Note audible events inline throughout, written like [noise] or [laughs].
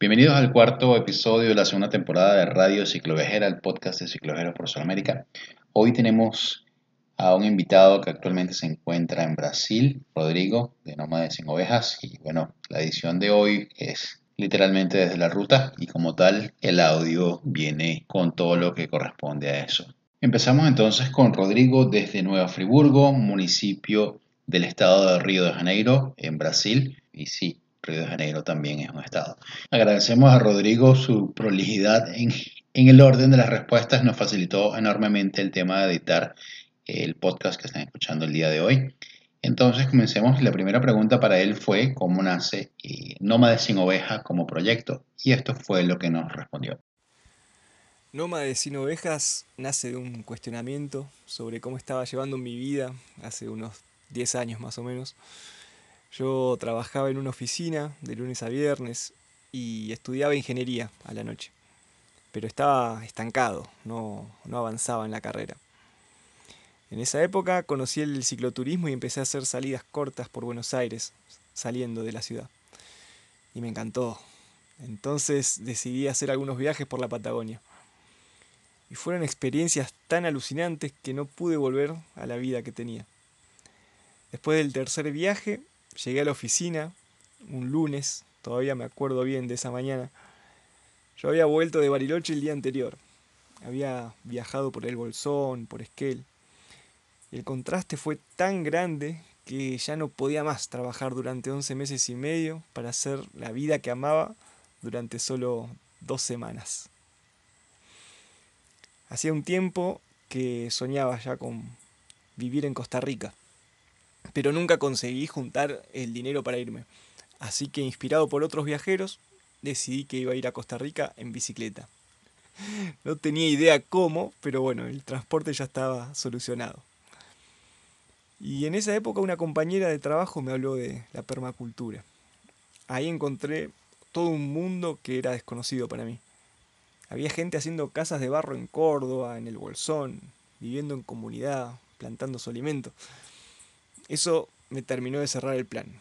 Bienvenidos al cuarto episodio de la segunda temporada de Radio Ciclovejera, el podcast de Ciclovejeros por Sudamérica. Hoy tenemos a un invitado que actualmente se encuentra en Brasil, Rodrigo, de Nómades sin Ovejas. Y bueno, la edición de hoy es literalmente desde la ruta y como tal el audio viene con todo lo que corresponde a eso. Empezamos entonces con Rodrigo desde Nueva Friburgo, municipio del estado de Río de Janeiro, en Brasil. Y sí, Río de Janeiro también es un estado. Agradecemos a Rodrigo su prolijidad en, en el orden de las respuestas. Nos facilitó enormemente el tema de editar el podcast que están escuchando el día de hoy. Entonces comencemos. La primera pregunta para él fue cómo nace eh, Nómades sin Ovejas como proyecto. Y esto fue lo que nos respondió. Nómades sin Ovejas nace de un cuestionamiento sobre cómo estaba llevando mi vida hace unos 10 años más o menos. Yo trabajaba en una oficina de lunes a viernes y estudiaba ingeniería a la noche, pero estaba estancado, no, no avanzaba en la carrera. En esa época conocí el cicloturismo y empecé a hacer salidas cortas por Buenos Aires, saliendo de la ciudad. Y me encantó. Entonces decidí hacer algunos viajes por la Patagonia. Y fueron experiencias tan alucinantes que no pude volver a la vida que tenía. Después del tercer viaje, llegué a la oficina, un lunes, todavía me acuerdo bien de esa mañana. Yo había vuelto de Bariloche el día anterior. Había viajado por el Bolsón, por Esquel. El contraste fue tan grande que ya no podía más trabajar durante 11 meses y medio para hacer la vida que amaba durante solo dos semanas. Hacía un tiempo que soñaba ya con vivir en Costa Rica, pero nunca conseguí juntar el dinero para irme. Así que inspirado por otros viajeros, decidí que iba a ir a Costa Rica en bicicleta. [laughs] No tenía idea cómo, pero bueno, el transporte ya estaba solucionado. Y en esa época una compañera de trabajo me habló de la permacultura. Ahí encontré todo un mundo que era desconocido para mí. Había gente haciendo casas de barro en Córdoba, en el Bolsón, viviendo en comunidad, plantando su alimento. Eso me terminó de cerrar el plan.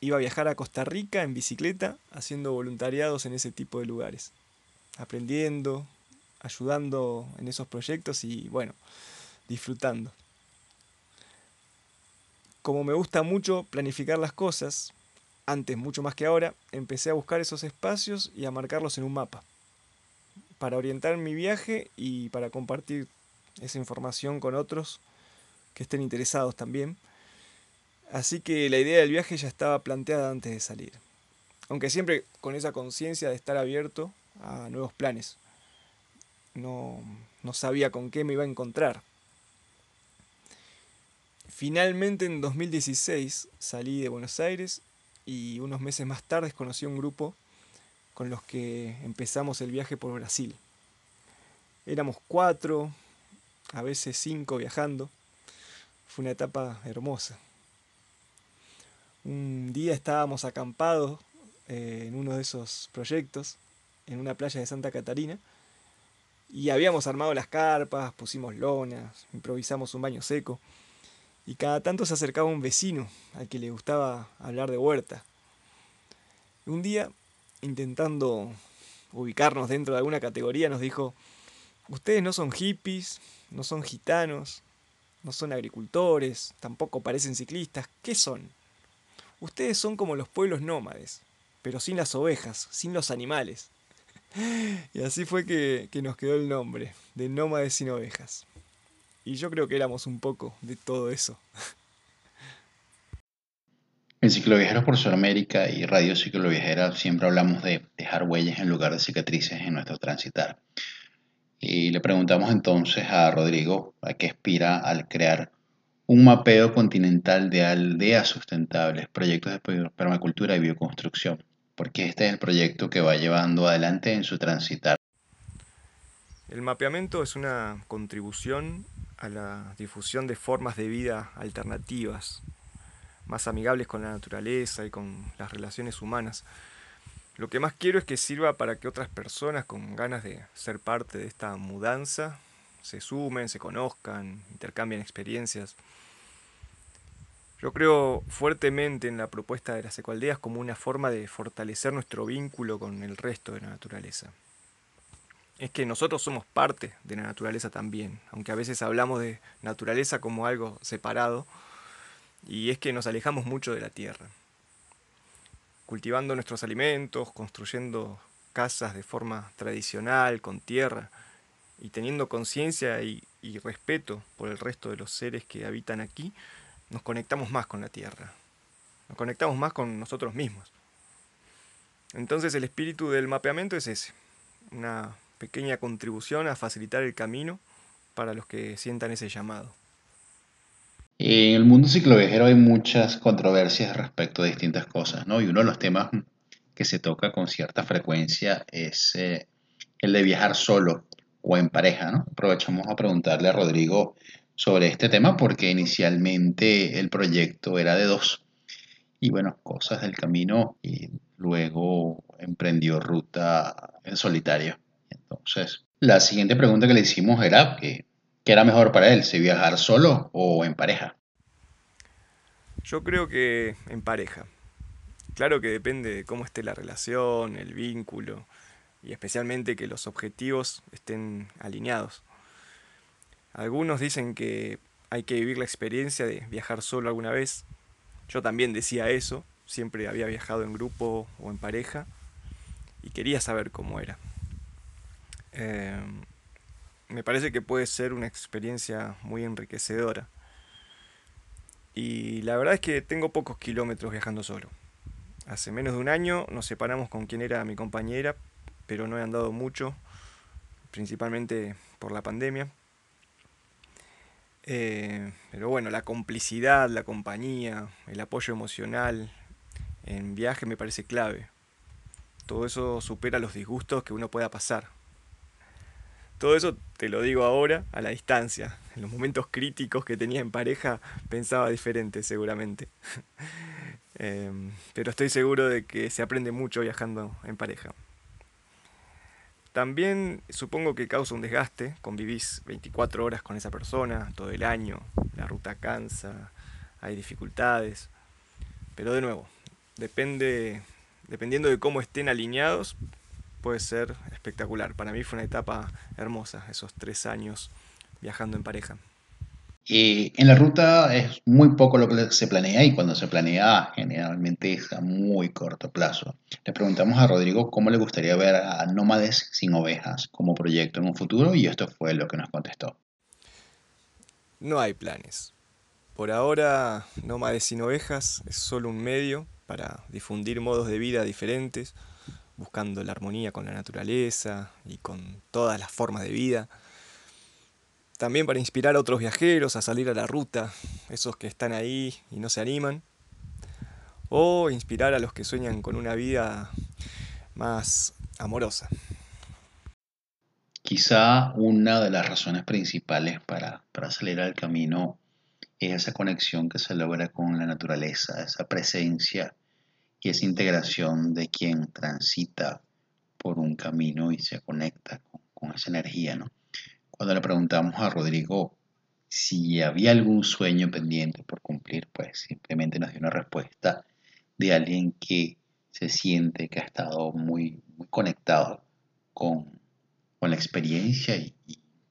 Iba a viajar a Costa Rica en bicicleta, haciendo voluntariados en ese tipo de lugares. Aprendiendo, ayudando en esos proyectos y, bueno, disfrutando como me gusta mucho planificar las cosas, antes mucho más que ahora, empecé a buscar esos espacios y a marcarlos en un mapa, para orientar mi viaje y para compartir esa información con otros que estén interesados también. Así que la idea del viaje ya estaba planteada antes de salir, aunque siempre con esa conciencia de estar abierto a nuevos planes. No, no sabía con qué me iba a encontrar, Finalmente en 2016 salí de Buenos Aires y unos meses más tarde conocí un grupo con los que empezamos el viaje por Brasil. Éramos cuatro, a veces cinco viajando. Fue una etapa hermosa. Un día estábamos acampados eh, en uno de esos proyectos, en una playa de Santa Catarina, y habíamos armado las carpas, pusimos lonas, improvisamos un baño seco y cada tanto se acercaba un vecino al que le gustaba hablar de huerta. Un día, intentando ubicarnos dentro de alguna categoría, nos dijo, ustedes no son hippies, no son gitanos, no son agricultores, tampoco parecen ciclistas, ¿qué son? Ustedes son como los pueblos nómades, pero sin las ovejas, sin los animales. [laughs] Y así fue que, nos quedó el nombre, de nómades sin ovejas. Y yo creo que éramos un poco de todo eso. [laughs] En Cicloviajeros por Sudamérica y Radio Cicloviajera siempre hablamos de dejar huellas en lugar de cicatrices en nuestro transitar. Y le preguntamos entonces a Rodrigo a qué aspira al crear un mapeo continental de aldeas sustentables, proyectos de permacultura y bioconstrucción, porque este es el proyecto que va llevando adelante en su transitar. El mapeamiento es una contribución a la difusión de formas de vida alternativas, más amigables con la naturaleza y con las relaciones humanas. Lo que más quiero es que sirva para que otras personas con ganas de ser parte de esta mudanza se sumen, se conozcan, intercambien experiencias. Yo creo fuertemente en la propuesta de las ecoaldeas como una forma de fortalecer nuestro vínculo con el resto de la naturaleza. Es que nosotros somos parte de la naturaleza también, aunque a veces hablamos de naturaleza como algo separado, y es que nos alejamos mucho de la tierra. Cultivando nuestros alimentos, construyendo casas de forma tradicional, con tierra, y teniendo conciencia y, respeto por el resto de los seres que habitan aquí, nos conectamos más con la tierra, nos conectamos más con nosotros mismos. Entonces el espíritu del mapeamiento es ese, una pequeña contribución a facilitar el camino para los que sientan ese llamado. En el mundo ciclovejero hay muchas controversias respecto a distintas cosas, ¿no? Y uno de los temas que se toca con cierta frecuencia es eh, el de viajar solo o en pareja, ¿no? Aprovechamos a preguntarle a Rodrigo sobre este tema porque inicialmente el proyecto era de dos. Y bueno, cosas del camino y luego emprendió ruta en solitario. Entonces, la siguiente pregunta que le hicimos era que, ¿qué era mejor para él? ¿Si viajar solo o en pareja? Yo creo que en pareja. Claro que depende de cómo esté la relación, el vínculo y especialmente que los objetivos estén alineados. Algunos dicen que hay que vivir la experiencia de viajar solo alguna vez. Yo también decía eso, siempre había viajado en grupo o en pareja y quería saber cómo era. Em, me parece que puede ser una experiencia muy enriquecedora. Y la verdad es que tengo pocos kilómetros viajando solo. Hace menos de un año nos separamos con quien era mi compañera, pero no he andado mucho, principalmente por la pandemia. Eh, pero bueno, la complicidad, la compañía, el apoyo emocional en viaje me parece clave. Todo eso supera los disgustos que uno pueda pasar. Todo eso te lo digo ahora, a la distancia. En los momentos críticos que tenía en pareja pensaba diferente seguramente. [laughs] Em, pero estoy seguro de que se aprende mucho viajando en pareja. También supongo que causa un desgaste, convivís 24 horas con esa persona todo el año, la ruta cansa, hay dificultades, pero de nuevo, depende, dependiendo de cómo estén alineados, puede ser espectacular. Para mí fue una etapa hermosa, esos tres años viajando en pareja. Y en la ruta es muy poco lo que se planea y cuando se planea generalmente es a muy corto plazo. Le preguntamos a Rodrigo cómo le gustaría ver a Nómades sin ovejas como proyecto en un futuro y esto fue lo que nos contestó. No hay planes. Por ahora, Nómades sin ovejas es solo un medio para difundir modos de vida diferentes, buscando la armonía con la naturaleza y con todas las formas de vida también para inspirar a otros viajeros a salir a la ruta, esos que están ahí y no se animan. O inspirar a los que sueñan con una vida más amorosa. Quizá una de las razones principales para, para salir al camino es esa conexión que se logra con la naturaleza, esa presencia y esa integración de quien transita por un camino y se conecta con, con esa energía, ¿no? Cuando le preguntamos a Rodrigo si había algún sueño pendiente por cumplir, pues simplemente nos dio una respuesta de alguien que se siente que ha estado muy, muy conectado con, la experiencia y,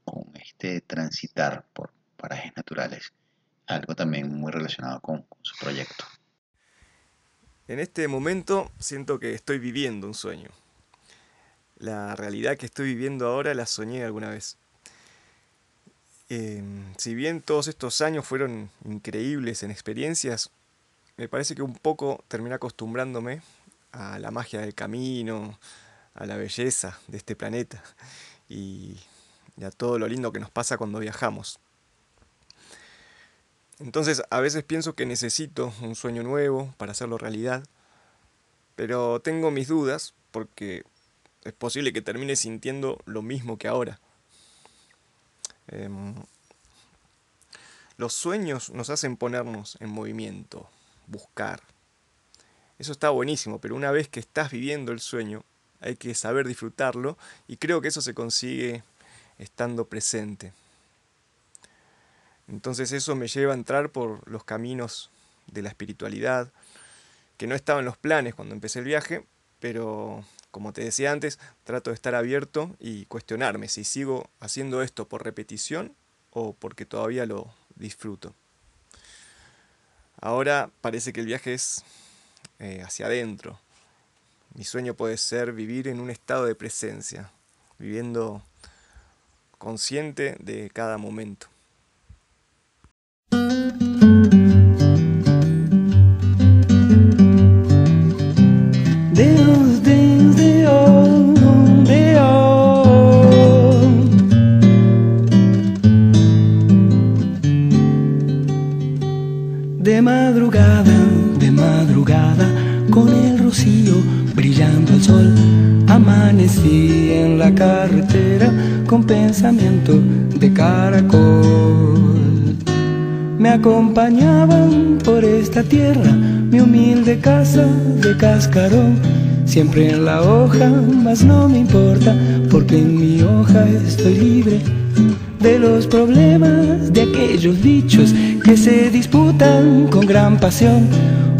con este transitar por parajes naturales. Algo también muy relacionado con, con su proyecto. En este momento siento que estoy viviendo un sueño. La realidad que estoy viviendo ahora la soñé alguna vez. Em, si bien todos estos años fueron increíbles en experiencias, me parece que un poco terminé acostumbrándome a la magia del camino, a la belleza de este planeta y, a todo lo lindo que nos pasa cuando viajamos. Entonces a veces pienso que necesito un sueño nuevo para hacerlo realidad, pero tengo mis dudas porque es posible que termine sintiendo lo mismo que ahora. Em, los sueños nos hacen ponernos en movimiento, buscar. Eso está buenísimo, pero una vez que estás viviendo el sueño, hay que saber disfrutarlo y creo que eso se consigue estando presente. Entonces eso me lleva a entrar por los caminos de la espiritualidad, que no estaba en los planes cuando empecé el viaje, pero como te decía antes, trato de estar abierto y cuestionarme si sigo haciendo esto por repetición o porque todavía lo disfruto. Ahora parece que el viaje es eh, hacia adentro. Mi sueño puede ser vivir en un estado de presencia, viviendo consciente de cada momento. Acompañaban por esta tierra mi humilde casa de cascarón, siempre en la hoja, mas no me importa, porque en mi hoja estoy libre de los problemas de aquellos bichos que se disputan con gran pasión.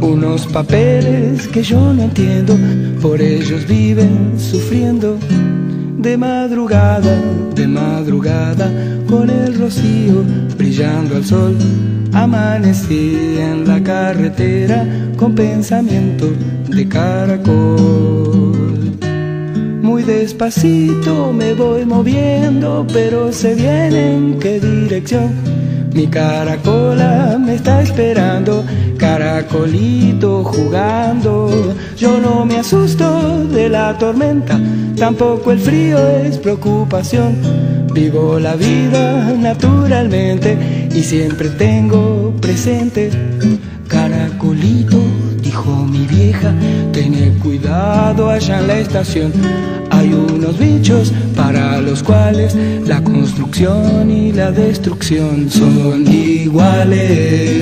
Unos papeles que yo no entiendo, por ellos viven sufriendo. De madrugada, de madrugada, con el rocío brillando al sol, amanecí en la carretera con pensamiento de caracol. Muy despacito me voy moviendo, pero sé bien en qué dirección. Mi caracola me está esperando, caracolito jugando. Yo no me asusto de la tormenta, tampoco el frío es preocupación. Vivo la vida naturalmente y siempre tengo presente, caracolito dijo mi vieja, ten cuidado allá en la estación. Hay unos bichos para los cuales la construcción y la destrucción son iguales.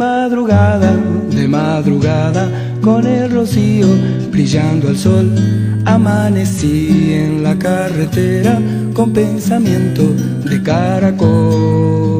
Madrugada, de madrugada, con el rocío brillando al sol Amanecí en la carretera con pensamiento de caracol.